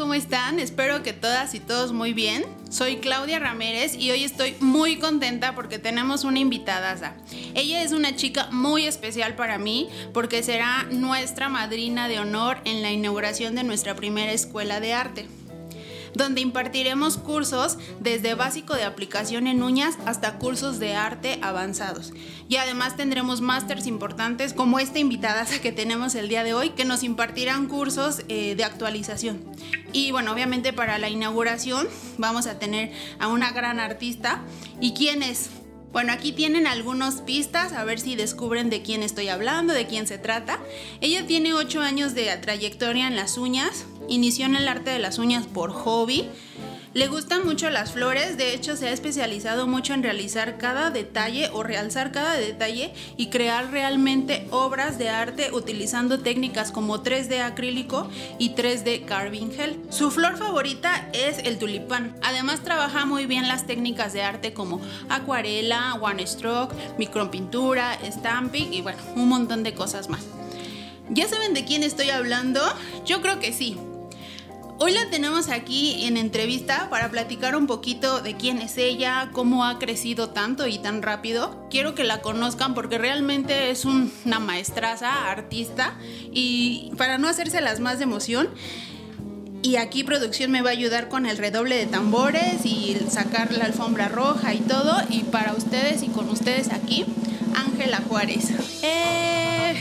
¿cómo están? Espero que todas y todos muy bien. Soy Claudia Ramírez y hoy estoy muy contenta porque tenemos una invitada. Ella es una chica muy especial para mí porque será nuestra madrina de honor en la inauguración de nuestra primera escuela de arte donde impartiremos cursos desde básico de aplicación en uñas hasta cursos de arte avanzados. Y además tendremos másters importantes como esta invitada que tenemos el día de hoy, que nos impartirán cursos eh, de actualización. Y bueno, obviamente para la inauguración vamos a tener a una gran artista. ¿Y quién es? Bueno, aquí tienen algunas pistas, a ver si descubren de quién estoy hablando, de quién se trata. Ella tiene 8 años de trayectoria en las uñas, inició en el arte de las uñas por hobby le gustan mucho las flores, de hecho se ha especializado mucho en realizar cada detalle o realzar cada detalle y crear realmente obras de arte utilizando técnicas como 3D acrílico y 3D carving gel. Su flor favorita es el tulipán. Además trabaja muy bien las técnicas de arte como acuarela, one stroke, micropintura, stamping y bueno, un montón de cosas más. ¿Ya saben de quién estoy hablando? Yo creo que sí. Hoy la tenemos aquí en entrevista para platicar un poquito de quién es ella, cómo ha crecido tanto y tan rápido. Quiero que la conozcan porque realmente es una maestraza, artista y para no hacérselas más de emoción. Y aquí producción me va a ayudar con el redoble de tambores y sacar la alfombra roja y todo. Y para ustedes y con ustedes aquí, Ángela Juárez. Eh,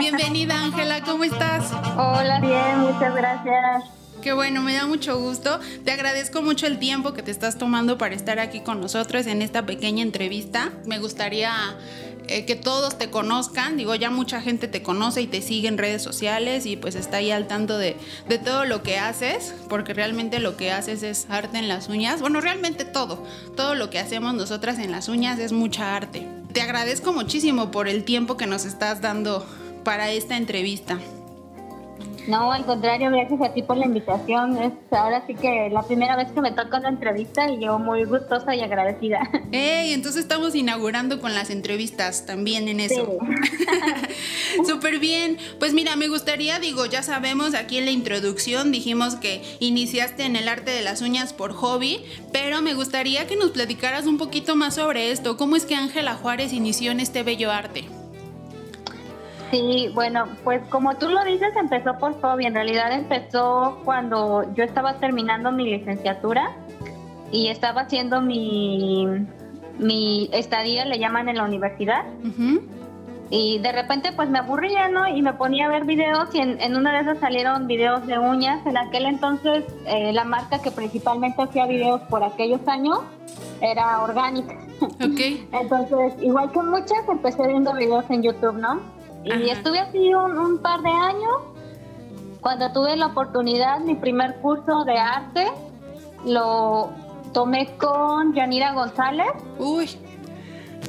bienvenida Ángela, ¿cómo estás? Hola, bien, muchas gracias. Qué bueno, me da mucho gusto. Te agradezco mucho el tiempo que te estás tomando para estar aquí con nosotros en esta pequeña entrevista. Me gustaría eh, que todos te conozcan. Digo, ya mucha gente te conoce y te sigue en redes sociales y pues está ahí al tanto de, de todo lo que haces, porque realmente lo que haces es arte en las uñas. Bueno, realmente todo. Todo lo que hacemos nosotras en las uñas es mucha arte. Te agradezco muchísimo por el tiempo que nos estás dando para esta entrevista. No, al contrario, gracias a ti por la invitación. Es ahora sí que la primera vez que me toca una entrevista y yo muy gustosa y agradecida. ¡Ey! Entonces estamos inaugurando con las entrevistas también en eso. Súper bien. Pues mira, me gustaría, digo, ya sabemos aquí en la introducción dijimos que iniciaste en el arte de las uñas por hobby, pero me gustaría que nos platicaras un poquito más sobre esto. ¿Cómo es que Ángela Juárez inició en este bello arte? Sí, bueno, pues como tú lo dices, empezó por hobby. En realidad empezó cuando yo estaba terminando mi licenciatura y estaba haciendo mi, mi estadía, le llaman en la universidad. Y de repente pues me aburría, ¿no? Y me ponía a ver videos y en, una de esas salieron videos de uñas. En aquel entonces eh, la marca que principalmente hacía videos por aquellos años era orgánica. Ok. entonces, igual que muchas, empecé viendo videos en YouTube, ¿no? Y estuve así un, par de años. Cuando tuve la oportunidad, mi primer curso de arte lo tomé con Yanira González. Uy.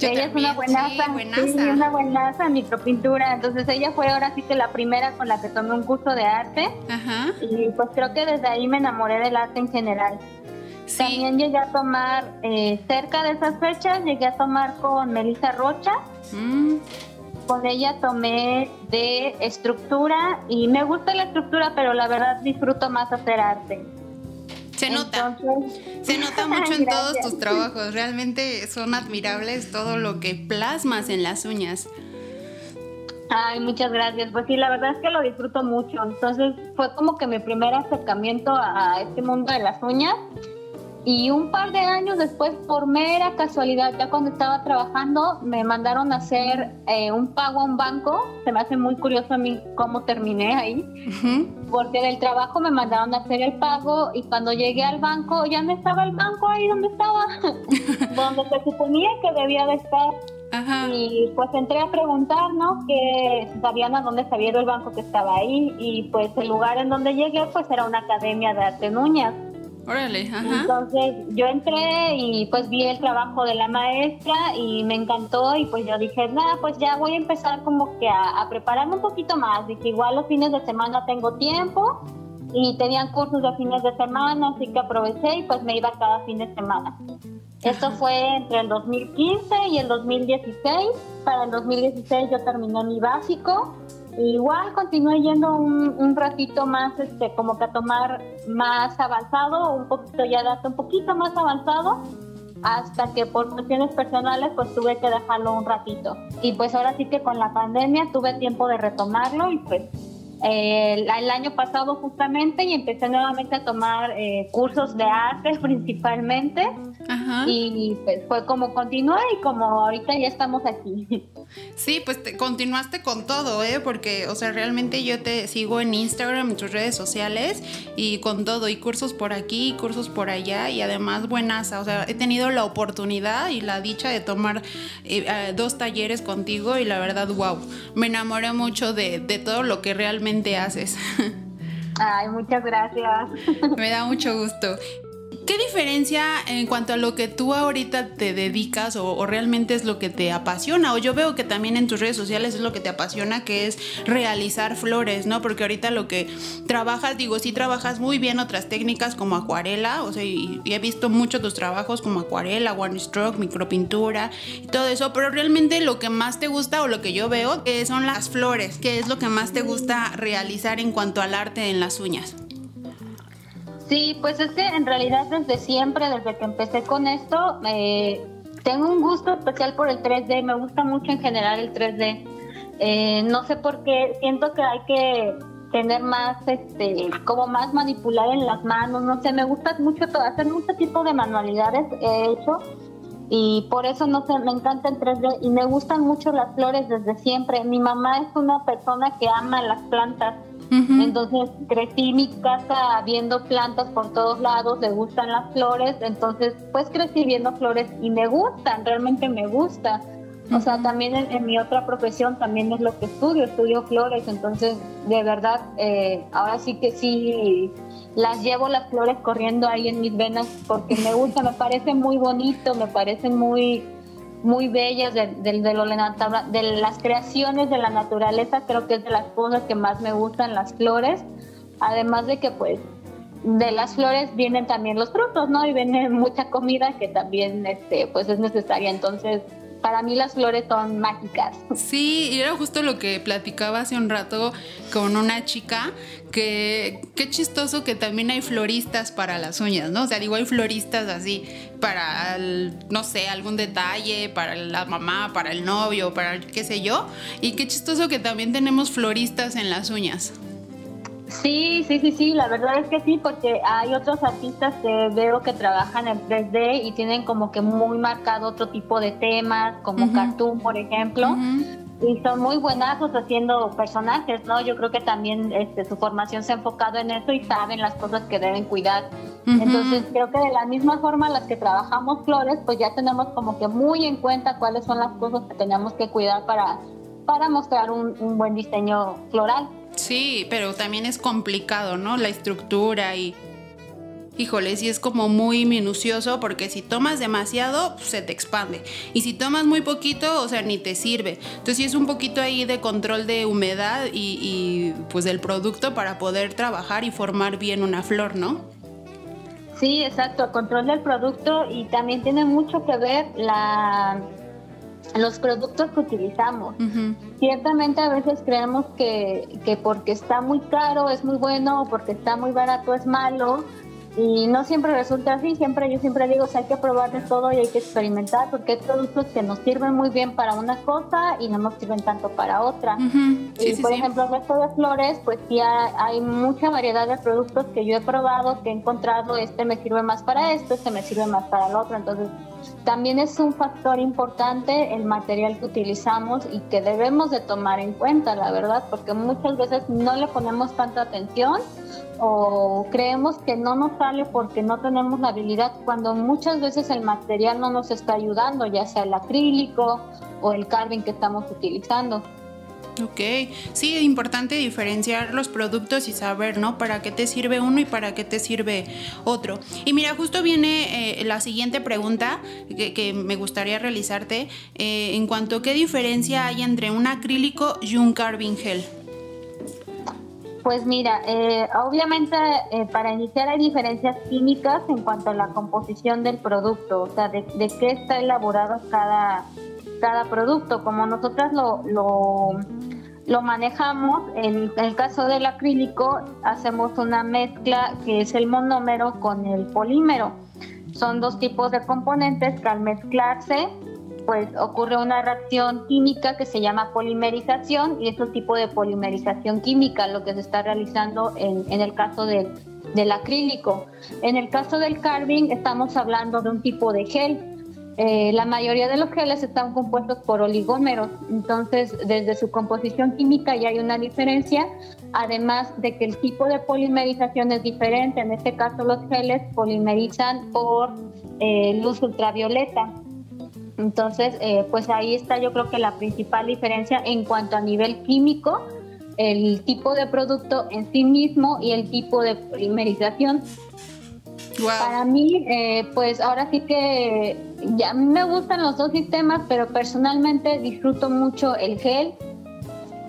ella es una buenaza, sí, una buenaza en micropintura. Entonces ella fue ahora sí que la primera con la que tomé un curso de arte. Ajá. Y pues creo que desde ahí me enamoré del arte en general. También llegué a tomar eh, cerca de esas fechas, llegué a tomar con Melissa Rocha. Mm con ella tomé de estructura y me gusta la estructura, pero la verdad disfruto más hacer arte. Se nota. se nota mucho en todos tus trabajos. Realmente son admirables todo lo que plasmas en las uñas. Ay, muchas gracias. Pues sí, la verdad es que lo disfruto mucho. Entonces fue como que mi primer acercamiento a este mundo de las uñas. Y un par de años después, por mera casualidad, ya cuando estaba trabajando, me mandaron a hacer eh, un pago a un banco. Se me hace muy curioso a mí cómo terminé ahí, porque del trabajo me mandaron a hacer el pago y cuando llegué al banco ya no estaba el banco ahí donde estaba, donde se suponía que debía de estar. Y pues entré a preguntar, ¿no? Que sabían a dónde sabía el banco que estaba ahí y pues el lugar en donde llegué pues era una academia de arte Núñez. Órale, ajá. Entonces yo entré y pues vi el trabajo de la maestra y me encantó y pues yo dije, nada, pues ya voy a empezar como que a, prepararme un poquito más. Dije, igual los fines de semana tengo tiempo y tenían cursos de fines de semana, así que aproveché y pues me iba cada fin de semana. Esto fue entre el 2015 y el 2016. Para el 2016 yo terminé mi básico. Igual continué yendo un, un, ratito más, este, como que a tomar más avanzado, un poquito ya de un poquito más avanzado, hasta que por cuestiones personales pues tuve que dejarlo un ratito. Y pues ahora sí que con la pandemia tuve tiempo de retomarlo y pues el, año pasado justamente y empecé nuevamente a tomar eh, cursos de arte principalmente y pues fue como continué y como ahorita ya estamos aquí. Sí, pues te, continuaste con todo, ¿eh? Porque, o sea, realmente yo te sigo en Instagram, en tus redes sociales y con todo, y cursos por aquí, cursos por allá y además buenas, o sea, he tenido la oportunidad y la dicha de tomar eh, dos talleres contigo y la verdad, wow, me enamoré mucho de, de todo lo que realmente haces. Ay, muchas gracias. Me da mucho gusto. ¿Qué diferencia en cuanto a lo que tú ahorita te dedicas o, realmente es lo que te apasiona? O yo veo que también en tus redes sociales es lo que te apasiona, que es realizar flores, ¿no? Porque ahorita lo que trabajas, digo, sí trabajas muy bien otras técnicas como acuarela, o sea, y, he visto mucho tus trabajos como acuarela, one stroke, micropintura y todo eso, pero realmente lo que más te gusta o lo que yo veo que son las flores, que es lo que más te gusta realizar en cuanto al arte en las uñas. Sí, pues es que en realidad desde siempre, desde que empecé con esto, eh, tengo un gusto especial por el 3D, me gusta mucho en general el 3D. Eh, no sé por qué, siento que hay que tener más, este, como más manipular en las manos, no sé, me gusta mucho todo, hacer mucho tipo de manualidades he hecho y por eso no sé, me encanta el 3D y me gustan mucho las flores desde siempre. Mi mamá es una persona que ama las plantas entonces crecí mi casa viendo plantas por todos lados, le gustan las flores, entonces pues crecí viendo flores y me gustan, realmente me gusta. O sea, también en, mi otra profesión también es lo que estudio, estudio flores, entonces de verdad, eh, ahora sí que sí las llevo las flores corriendo ahí en mis venas porque me gusta, me parece muy bonito, me parece muy muy bellas de, de, de, las creaciones de la naturaleza, creo que es de las cosas que más me gustan las flores, además de que pues de las flores vienen también los frutos, ¿no? Y viene mucha comida que también este pues es necesaria, entonces para mí las flores son mágicas. Sí, y era justo lo que platicaba hace un rato con una chica, que qué chistoso que también hay floristas para las uñas, ¿no? O sea, digo, hay floristas así para, no sé, algún detalle, para la mamá, para el novio, para qué sé yo. Y qué chistoso que también tenemos floristas en las uñas. Sí, sí, sí, sí, la verdad es que sí, porque hay otros artistas que veo que trabajan en 3D y tienen como que muy marcado otro tipo de temas, como cartoon, por ejemplo. Y son muy buenazos haciendo personajes, ¿no? Yo creo que también este, su formación se ha enfocado en eso y saben las cosas que deben cuidar. Entonces creo que de la misma forma las que trabajamos flores, pues ya tenemos como que muy en cuenta cuáles son las cosas que tenemos que cuidar para, para mostrar un buen diseño floral. Sí, pero también es complicado, ¿no? La estructura y... Híjole, sí es como muy minucioso porque si tomas demasiado, pues, se te expande. Y si tomas muy poquito, o sea, ni te sirve. Entonces sí es un poquito ahí de control de humedad y, y pues del producto para poder trabajar y formar bien una flor, ¿no? Sí, exacto, control del producto y también tiene mucho que ver la los productos que utilizamos. Ciertamente a veces creemos que, que porque está muy caro es muy bueno o porque está muy barato es malo, y no siempre resulta así, siempre yo siempre digo, hay que probar de todo y hay que experimentar porque hay productos que nos sirven muy bien para una cosa y no nos sirven tanto para otra. y por ejemplo, en esto de flores, pues sí hay, mucha variedad de productos que yo he probado, que he encontrado, este me sirve más para esto, este me sirve más para el otro, entonces también es un factor importante el material que utilizamos y que debemos de tomar en cuenta, la verdad, porque muchas veces no le ponemos tanta atención o creemos que no nos sale porque no tenemos la habilidad cuando muchas veces el material no nos está ayudando, ya sea el acrílico o el carving que estamos utilizando. Ok, sí, es importante diferenciar los productos y saber, ¿no? Para qué te sirve uno y para qué te sirve otro. Y mira, justo viene eh, la siguiente pregunta que, me gustaría realizarte eh, en cuanto a qué diferencia hay entre un acrílico y un carving gel. Pues mira, eh, obviamente eh, para iniciar hay diferencias químicas en cuanto a la composición del producto, o sea, de, qué está elaborado cada, cada producto. Como nosotras lo, lo, manejamos, en, el caso del acrílico hacemos una mezcla que es el monómero con el polímero. Son dos tipos de componentes que al mezclarse pues ocurre una reacción química que se llama polimerización y es un tipo de polimerización química lo que se está realizando en, en el caso del, del, acrílico. En el caso del carving estamos hablando de un tipo de gel. Eh, la mayoría de los geles están compuestos por oligómeros, entonces desde su composición química ya hay una diferencia, además de que el tipo de polimerización es diferente. En este caso los geles polimerizan por eh, luz ultravioleta. Entonces, eh, pues ahí está yo creo que la principal diferencia en cuanto a nivel químico, el tipo de producto en sí mismo y el tipo de primerización. Para mí, eh, pues ahora sí que ya me gustan los dos sistemas, pero personalmente disfruto mucho el gel,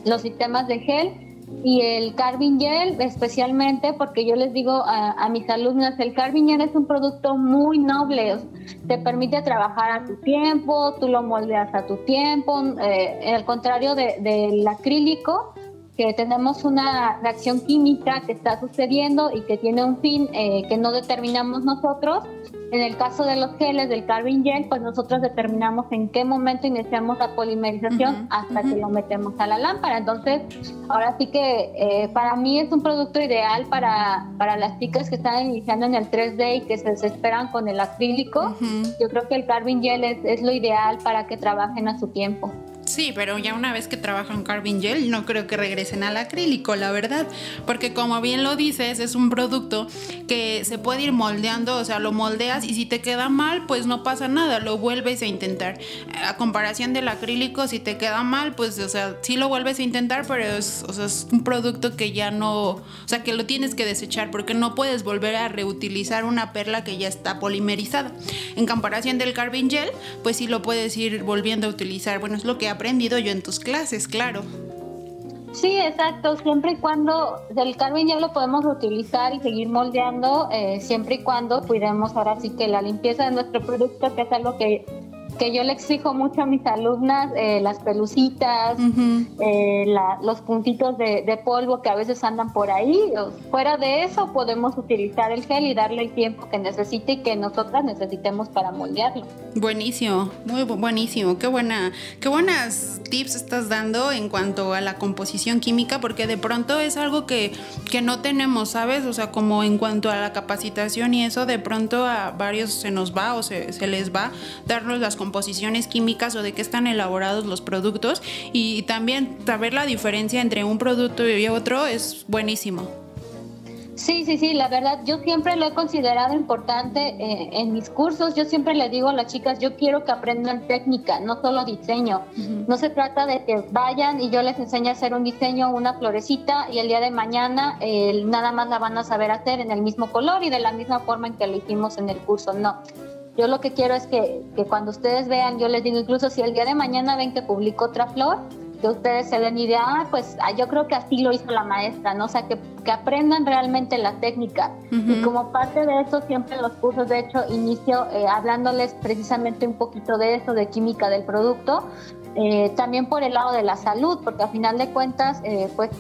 los sistemas de gel y el Carving Gel especialmente porque yo les digo a, mis alumnas, el Carving Gel es un producto muy noble, te permite trabajar a tu tiempo, tú lo moldeas a tu tiempo, eh, al contrario del acrílico, que tenemos una reacción química que está sucediendo y que tiene un fin eh, que no determinamos nosotros, en el caso de los geles del Carving Gel, pues nosotros determinamos en qué momento iniciamos la polimerización hasta que lo metemos a la lámpara. Entonces, ahora sí que eh, para mí es un producto ideal para, para las chicas que están iniciando en el 3D y que se desesperan con el acrílico. Yo creo que el Carving Gel es, es lo ideal para que trabajen a su tiempo. Sí, pero ya una vez que trabajan carving gel, no creo que regresen al acrílico, la verdad. Porque como bien lo dices, es un producto que se puede ir moldeando, o sea, lo moldeas y si te queda mal, pues no pasa nada, lo vuelves a intentar. A comparación del acrílico, si te queda mal, pues, o sea, sí lo vuelves a intentar, pero es, o sea, es un producto que ya no, o sea, que lo tienes que desechar porque no puedes volver a reutilizar una perla que ya está polimerizada. En comparación del carving gel, pues sí lo puedes ir volviendo a utilizar. Bueno, es lo que aprendido yo en tus clases, claro. Sí, exacto. Siempre y cuando del carmen ya lo podemos utilizar y seguir moldeando, eh, siempre y cuando cuidemos ahora sí que la limpieza de nuestro producto, que es algo que que yo le exijo mucho a mis alumnas, eh, las pelucitas, eh, los puntitos de, polvo que a veces andan por ahí. Fuera de eso, podemos utilizar el gel y darle el tiempo que necesite y que nosotras necesitemos para moldearlo. Buenísimo, muy buenísimo. Qué buena, qué buenas tips estás dando en cuanto a la composición química, porque de pronto es algo que, que no tenemos, ¿sabes? O sea, como en cuanto a la capacitación y eso, de pronto a varios se nos va o se, se les va darnos las composiciones químicas o de qué están elaborados los productos y también saber la diferencia entre un producto y otro es buenísimo. Sí, sí, sí, la verdad, yo siempre lo he considerado importante eh, en mis cursos, yo siempre le digo a las chicas, yo quiero que aprendan técnica, no solo diseño. No se trata de que vayan y yo les enseñe a hacer un diseño, una florecita y el día de mañana nada más la van a saber hacer en el mismo color y de la misma forma en que lo hicimos en el curso, no yo lo que quiero es que, que, cuando ustedes vean, yo les digo, incluso si el día de mañana ven que publico otra flor, que ustedes se den idea, ah, pues ah, yo creo que así lo hizo la maestra, ¿no? O sea, que, que aprendan realmente la técnica. Y como parte de eso, siempre en los cursos, de hecho, inicio eh, hablándoles precisamente un poquito de eso, de química del producto, eh, también por el lado de la salud, porque al final de cuentas, eh, pues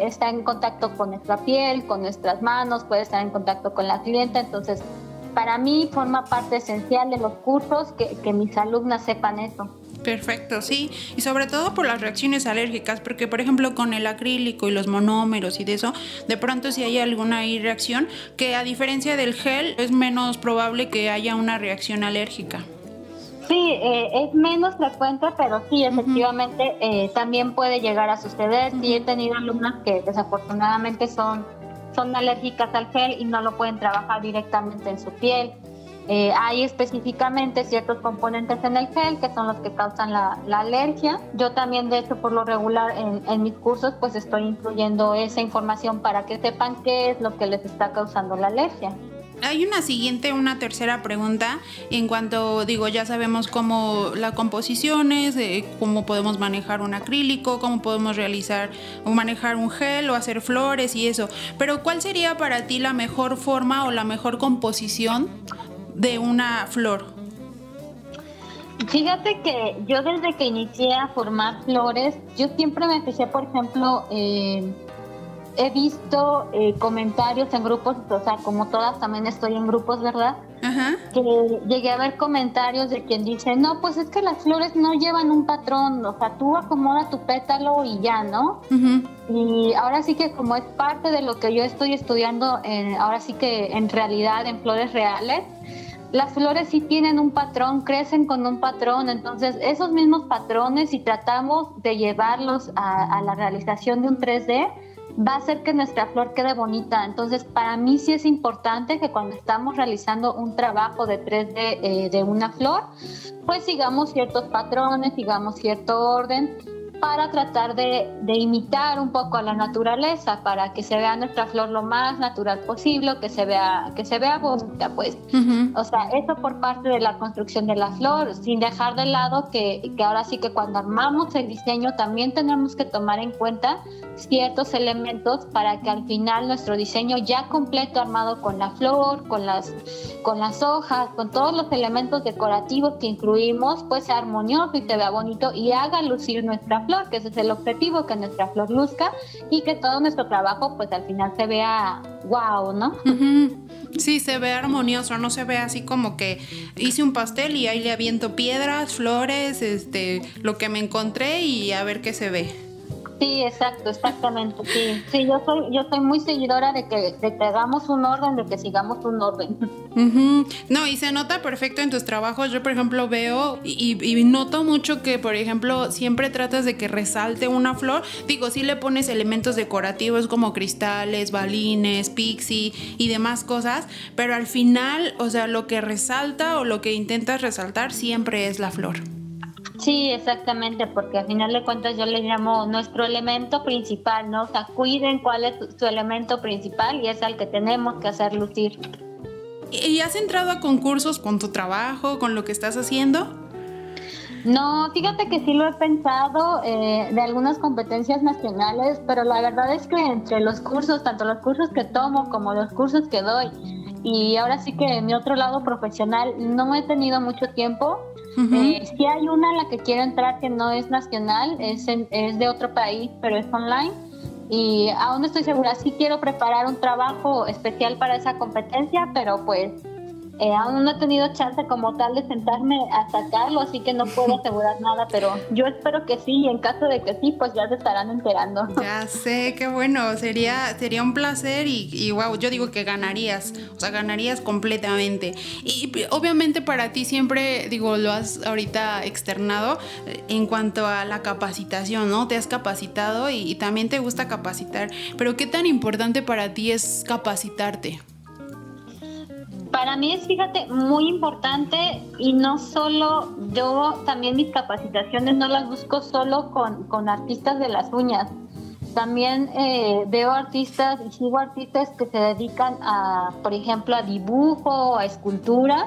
está en contacto con nuestra piel, con nuestras manos, puede estar en contacto con la clienta, entonces para mí forma parte esencial de los cursos que, que mis alumnas sepan eso. Perfecto, sí. Y sobre todo por las reacciones alérgicas, porque por ejemplo con el acrílico y los monómeros y de eso, de pronto si hay alguna reacción, que a diferencia del gel es menos probable que haya una reacción alérgica. Sí, eh, es menos frecuente, pero sí, efectivamente eh, también puede llegar a suceder. Sí, he tenido alumnas que desafortunadamente son son alérgicas al gel y no lo pueden trabajar directamente en su piel. Eh, hay específicamente ciertos componentes en el gel que son los que causan la, alergia. Yo también, de hecho, por lo regular en, en, mis cursos, pues estoy incluyendo esa información para que sepan qué es lo que les está causando la alergia. Hay una siguiente, una tercera pregunta en cuanto, digo, ya sabemos cómo la composición es, cómo podemos manejar un acrílico, cómo podemos realizar o manejar un gel o hacer flores y eso. Pero ¿cuál sería para ti la mejor forma o la mejor composición de una flor? Fíjate que yo desde que inicié a formar flores, yo siempre me fijé, por ejemplo, eh, he visto eh, comentarios en grupos, o sea, como todas también estoy en grupos, ¿verdad? Ajá. Que llegué a ver comentarios de quien dice, no, pues es que las flores no llevan un patrón, o sea, tú acomoda tu pétalo y ya, ¿no? Y ahora sí que como es parte de lo que yo estoy estudiando, ahora sí que en realidad en flores reales, las flores sí tienen un patrón, crecen con un patrón, entonces esos mismos patrones, si tratamos de llevarlos a, a la realización de un 3D, va a hacer que nuestra flor quede bonita. Entonces, para mí sí es importante que cuando estamos realizando un trabajo de 3D eh, de una flor, pues sigamos ciertos patrones, sigamos cierto orden para tratar de, imitar un poco a la naturaleza, para que se vea nuestra flor lo más natural posible, que se vea, que se vea bonita, pues. O sea, eso por parte de la construcción de la flor, sin dejar de lado que, que ahora sí que cuando armamos el diseño también tenemos que tomar en cuenta ciertos elementos para que al final nuestro diseño ya completo armado con la flor, con las, con las hojas, con todos los elementos decorativos que incluimos, pues sea armonioso y se vea bonito y haga lucir nuestra flor que ese es el objetivo, que nuestra flor luzca y que todo nuestro trabajo pues al final se vea wow, ¿no? Sí, se ve armonioso, no se ve así como que hice un pastel y ahí le aviento piedras, flores, este, lo que me encontré y a ver qué se ve. Sí, exacto, exactamente, sí. Sí, yo soy, yo soy muy seguidora de que, de que hagamos un orden, de que sigamos un orden. No, y se nota perfecto en tus trabajos. Yo, por ejemplo, veo y, noto mucho que, por ejemplo, siempre tratas de que resalte una flor. Digo, sí le pones elementos decorativos como cristales, balines, pixie y demás cosas, pero al final, o sea, lo que resalta o lo que intentas resaltar siempre es la flor. Sí, exactamente, porque al final de cuentas yo le llamo nuestro elemento principal, ¿no? O sea, cuiden cuál es su elemento principal y es al que tenemos que hacer lucir. ¿Y has entrado a concursos con tu trabajo, con lo que estás haciendo? No, fíjate que sí lo he pensado eh, de algunas competencias nacionales, pero la verdad es que entre los cursos, tanto los cursos que tomo como los cursos que doy, y ahora sí que en mi otro lado profesional no he tenido mucho tiempo eh, si hay una a la que quiero entrar que no es nacional, es, es de otro país, pero es online. Y aún no estoy segura, sí quiero preparar un trabajo especial para esa competencia, pero pues eh, aún no he tenido chance como tal de sentarme a sacarlo, así que no puedo asegurar nada, pero yo espero que sí, y en caso de que sí, pues ya se estarán enterando. Ya sé, qué bueno, sería, sería un placer y, y wow, yo digo que ganarías, o sea, ganarías completamente. Y, obviamente para ti siempre, digo, lo has ahorita externado eh, en cuanto a la capacitación, ¿no? Te has capacitado y también te gusta capacitar, pero ¿qué tan importante para ti es capacitarte? Para mí es, fíjate, muy importante y no solo yo, también mis capacitaciones no las busco solo con, con artistas de las uñas. También eh, veo artistas y sigo artistas que se dedican a, por ejemplo, a dibujo, a escultura,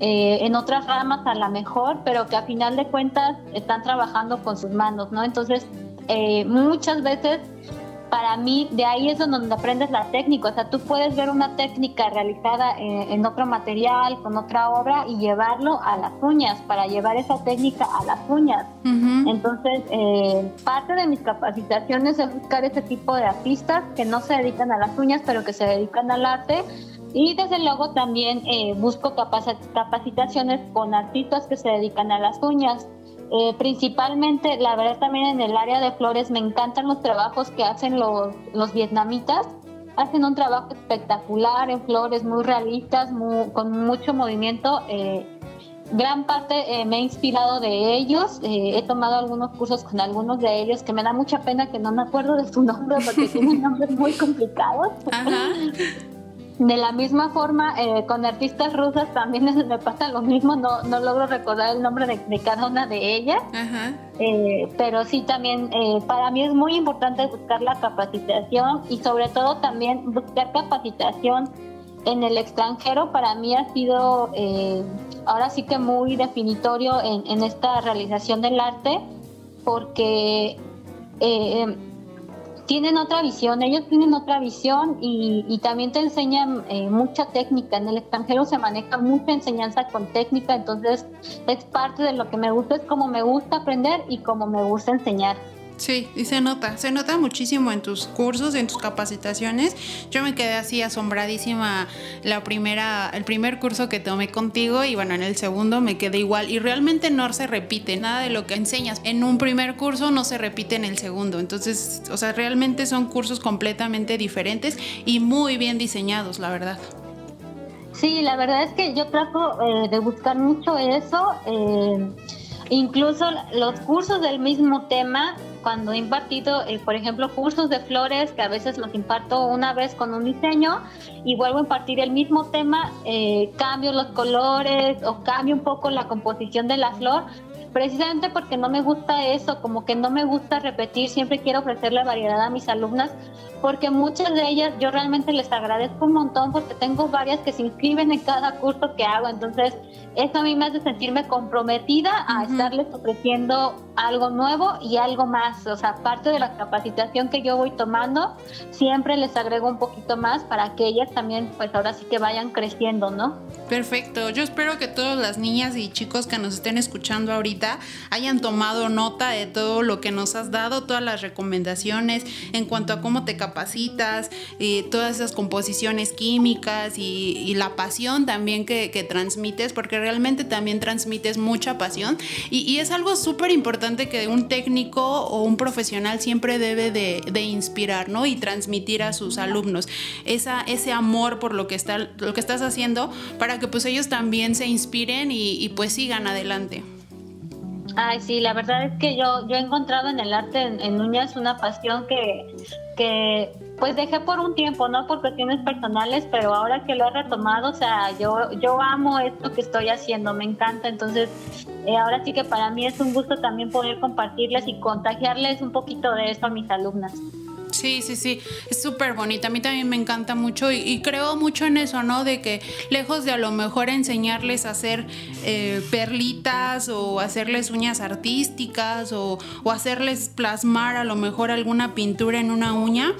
eh, en otras ramas a la mejor, pero que a final de cuentas están trabajando con sus manos, ¿no? Entonces, eh, muchas veces para mí de ahí es donde aprendes la técnica. O sea, tú puedes ver una técnica realizada en, otro material, con otra obra y llevarlo a las uñas, para llevar esa técnica a las uñas. Entonces, eh, parte de mis capacitaciones es buscar ese tipo de artistas que no se dedican a las uñas, pero que se dedican al arte. Y desde luego también eh, busco capacitaciones con artistas que se dedican a las uñas. Eh, principalmente, la verdad también en el área de flores me encantan los trabajos que hacen los, los vietnamitas. Hacen un trabajo espectacular en flores, muy realistas, con mucho movimiento. Eh, gran parte eh, me he inspirado de ellos. he tomado algunos cursos con algunos de ellos que me da mucha pena que no me acuerdo de su nombre porque tienen nombres muy complicados. Ajá. De la misma forma, eh, con artistas rusas también me pasa lo mismo, no, no logro recordar el nombre de, cada una de ellas, eh, pero sí también eh, para mí es muy importante buscar la capacitación y sobre todo también buscar capacitación en el extranjero. Para mí ha sido eh, ahora sí que muy definitorio en, esta realización del arte porque eh, tienen otra visión, ellos tienen otra visión y, también te enseñan eh, mucha técnica. En el extranjero se maneja mucha enseñanza con técnica, entonces es parte de lo que me gusta, es como me gusta aprender y como me gusta enseñar. Sí, y se nota, se nota muchísimo en tus cursos, en tus capacitaciones. Yo me quedé así asombradísima la primera, el primer curso que tomé contigo y bueno, en el segundo me quedé igual y realmente no se repite, nada de lo que enseñas en un primer curso no se repite en el segundo. Entonces, o sea, realmente son cursos completamente diferentes y muy bien diseñados, la verdad. Sí, la verdad es que yo trato eh, de buscar mucho eso. Eh, incluso los cursos del mismo tema cuando he impartido, eh, por ejemplo, cursos de flores, que a veces los imparto una vez con un diseño y vuelvo a impartir el mismo tema, eh, cambio los colores o cambio un poco la composición de la flor, precisamente porque no me gusta eso, como que no me gusta repetir, siempre quiero ofrecerle variedad a mis alumnas, porque muchas de ellas yo realmente les agradezco un montón porque tengo varias que se inscriben en cada curso que hago, entonces eso a mí me hace sentirme comprometida a estarles ofreciendo algo nuevo y algo más, o sea, parte de la capacitación que yo voy tomando, siempre les agrego un poquito más para que ellas también pues ahora sí que vayan creciendo, ¿no? Perfecto, yo espero que todas las niñas y chicos que nos estén escuchando ahorita hayan tomado nota de todo lo que nos has dado, todas las recomendaciones en cuanto a cómo te capacitas, y todas esas composiciones químicas y, la pasión también que, transmites, porque realmente también transmites mucha pasión y, es algo súper importante que un técnico o un profesional siempre debe de, inspirar, ¿no? Y transmitir a sus alumnos esa, ese amor por lo que, está, lo que estás haciendo para que pues ellos también se inspiren y, pues sigan adelante. Ay, sí, la verdad es que yo, yo he encontrado en el arte en, uñas una pasión que, que pues dejé por un tiempo, no por cuestiones personales, pero ahora que lo he retomado, o sea, yo, yo amo esto que estoy haciendo, me encanta, entonces eh, ahora sí que para mí es un gusto también poder compartirles y contagiarles un poquito de eso a mis alumnas. Sí, sí, sí, es súper bonita. A mí también me encanta mucho y, creo mucho en eso, ¿no? De que lejos de a lo mejor enseñarles a hacer eh, perlitas o hacerles uñas artísticas o, hacerles plasmar a lo mejor alguna pintura en una uña,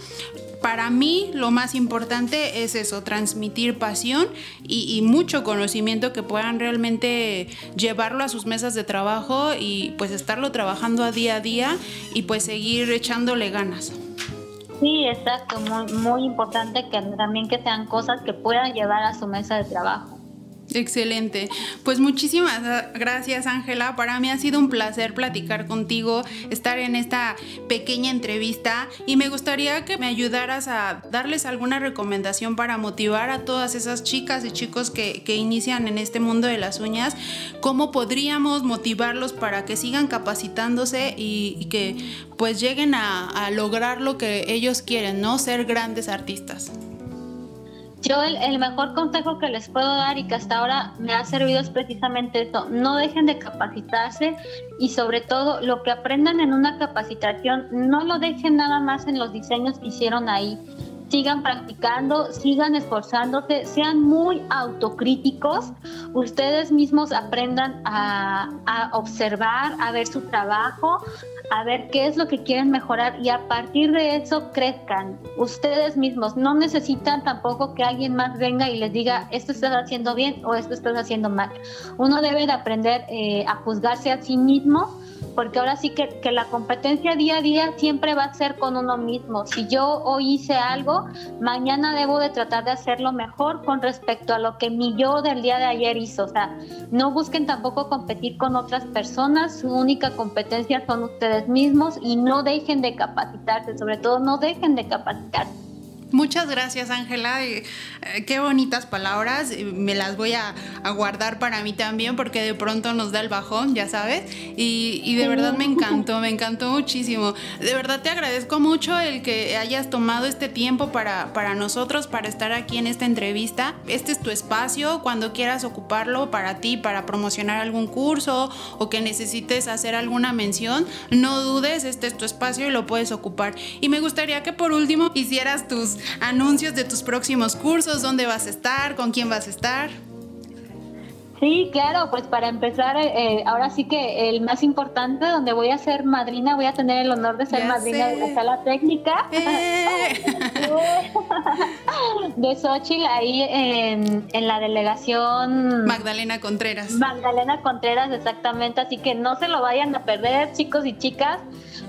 para mí lo más importante es eso, transmitir pasión y, mucho conocimiento que puedan realmente llevarlo a sus mesas de trabajo y pues estarlo trabajando a día a día y pues seguir echándole ganas. Sí, exacto, muy, muy importante que también que sean cosas que puedan llevar a su mesa de trabajo. Excelente. Pues muchísimas gracias Ángela. Para mí ha sido un placer platicar contigo, estar en esta pequeña entrevista y me gustaría que me ayudaras a darles alguna recomendación para motivar a todas esas chicas y chicos que, inician en este mundo de las uñas. ¿Cómo podríamos motivarlos para que sigan capacitándose y, que pues lleguen a, a lograr lo que ellos quieren, ¿no? Ser grandes artistas. Yo el, mejor consejo que les puedo dar y que hasta ahora me ha servido es precisamente esto, no dejen de capacitarse y sobre todo lo que aprendan en una capacitación, no lo dejen nada más en los diseños que hicieron ahí, sigan practicando, sigan esforzándose, sean muy autocríticos, ustedes mismos aprendan a, a observar, a ver su trabajo, a ver qué es lo que quieren mejorar y a partir de eso crezcan ustedes mismos. No necesitan tampoco que alguien más venga y les diga esto estás haciendo bien o esto estás haciendo mal. Uno debe de aprender eh, a juzgarse a sí mismo porque ahora sí que, que, la competencia día a día siempre va a ser con uno mismo. Si yo hoy hice algo, mañana debo de tratar de hacerlo mejor con respecto a lo que mi yo del día de ayer hizo. O sea, no busquen tampoco competir con otras personas, su única competencia son ustedes mismos y no dejen de capacitarse, sobre todo no dejen de capacitarse. Muchas gracias, Ángela. Eh, qué bonitas palabras. Me las voy a, guardar para mí también porque de pronto nos da el bajón, ya sabes. Y, de verdad me encantó, me encantó muchísimo. De verdad te agradezco mucho el que hayas tomado este tiempo para, para nosotros, para estar aquí en esta entrevista. Este es tu espacio, cuando quieras ocuparlo para ti, para promocionar algún curso o que necesites hacer alguna mención, no dudes, este es tu espacio y lo puedes ocupar. Y me gustaría que por último hicieras tus anuncios de tus próximos cursos, dónde vas a estar, con quién vas a estar. Sí, claro, pues para empezar, eh, ahora sí que el más importante, donde voy a ser madrina, voy a tener el honor de ser madrina de la sala técnica eh. de Xochitl, ahí en, en, la delegación Magdalena Contreras. Magdalena Contreras, exactamente, así que no se lo vayan a perder, chicos y chicas.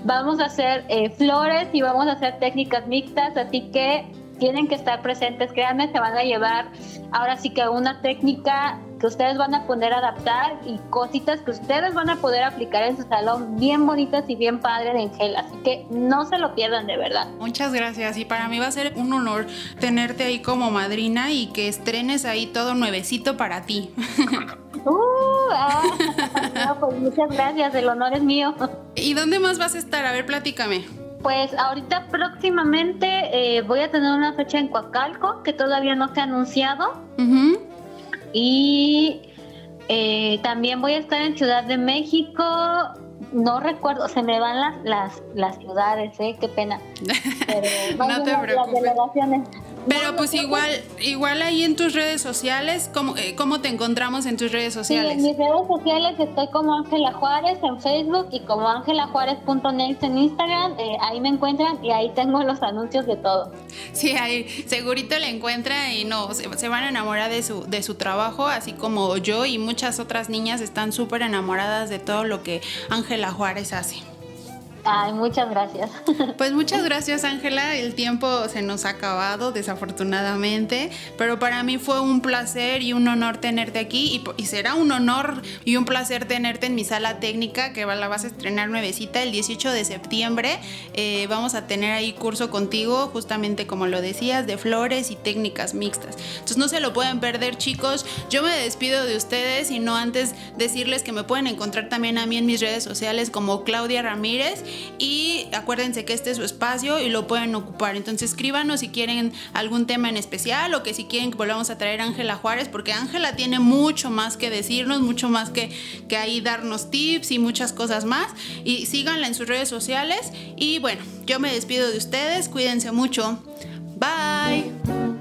Vamos a hacer eh, flores y vamos a hacer técnicas mixtas, así que tienen que estar presentes, créanme, se van a llevar ahora sí que una técnica que ustedes van a poder adaptar y cositas que ustedes van a poder aplicar en su salón bien bonitas y bien padres de Engel. Así que no se lo pierdan de verdad. Muchas gracias y para mí va a ser un honor tenerte ahí como madrina y que estrenes ahí todo nuevecito para ti. Uh, ah, pues muchas gracias, el honor es mío. ¿Y dónde más vas a estar? A ver, platícame. Pues ahorita próximamente eh, voy a tener una fecha en Coacalco que todavía no se ha anunciado. Y eh, también voy a estar en Ciudad de México. No recuerdo, se me van las, las, las ciudades, ¿eh? Qué pena. Pero, no te preocupes. Pero pues igual, igual ahí en tus redes sociales, ¿cómo, eh, ¿cómo te encontramos en tus redes sociales? Sí, en mis redes sociales estoy como Ángela Juárez en Facebook y como ángelajuárez.net en Instagram. Eh, ahí me encuentran y ahí tengo los anuncios de todo. Sí, ahí segurito le encuentra y no, se, se van a enamorar de su, de su trabajo, así como yo y muchas otras niñas están súper enamoradas de todo lo que Ángela Juárez hace. Ay, muchas gracias. Pues muchas gracias, Ángela. El tiempo se nos ha acabado, desafortunadamente, pero para mí fue un placer y un honor tenerte aquí y, será un honor y un placer tenerte en mi sala técnica que la vas a estrenar nuevecita el 18 de septiembre. Eh, vamos a tener ahí curso contigo, justamente como lo decías, de flores y técnicas mixtas. Entonces no se lo pueden perder, chicos. Yo me despido de ustedes y no antes decirles que me pueden encontrar también a mí en mis redes sociales como Claudia Ramírez y acuérdense que este es su espacio y lo pueden ocupar. Entonces escríbanos si quieren algún tema en especial o que si quieren que volvamos a traer a Ángela Juárez, porque Ángela tiene mucho más que decirnos, mucho más que, que ahí darnos tips y muchas cosas más. Y síganla en sus redes sociales. Y bueno, yo me despido de ustedes, cuídense mucho. Bye.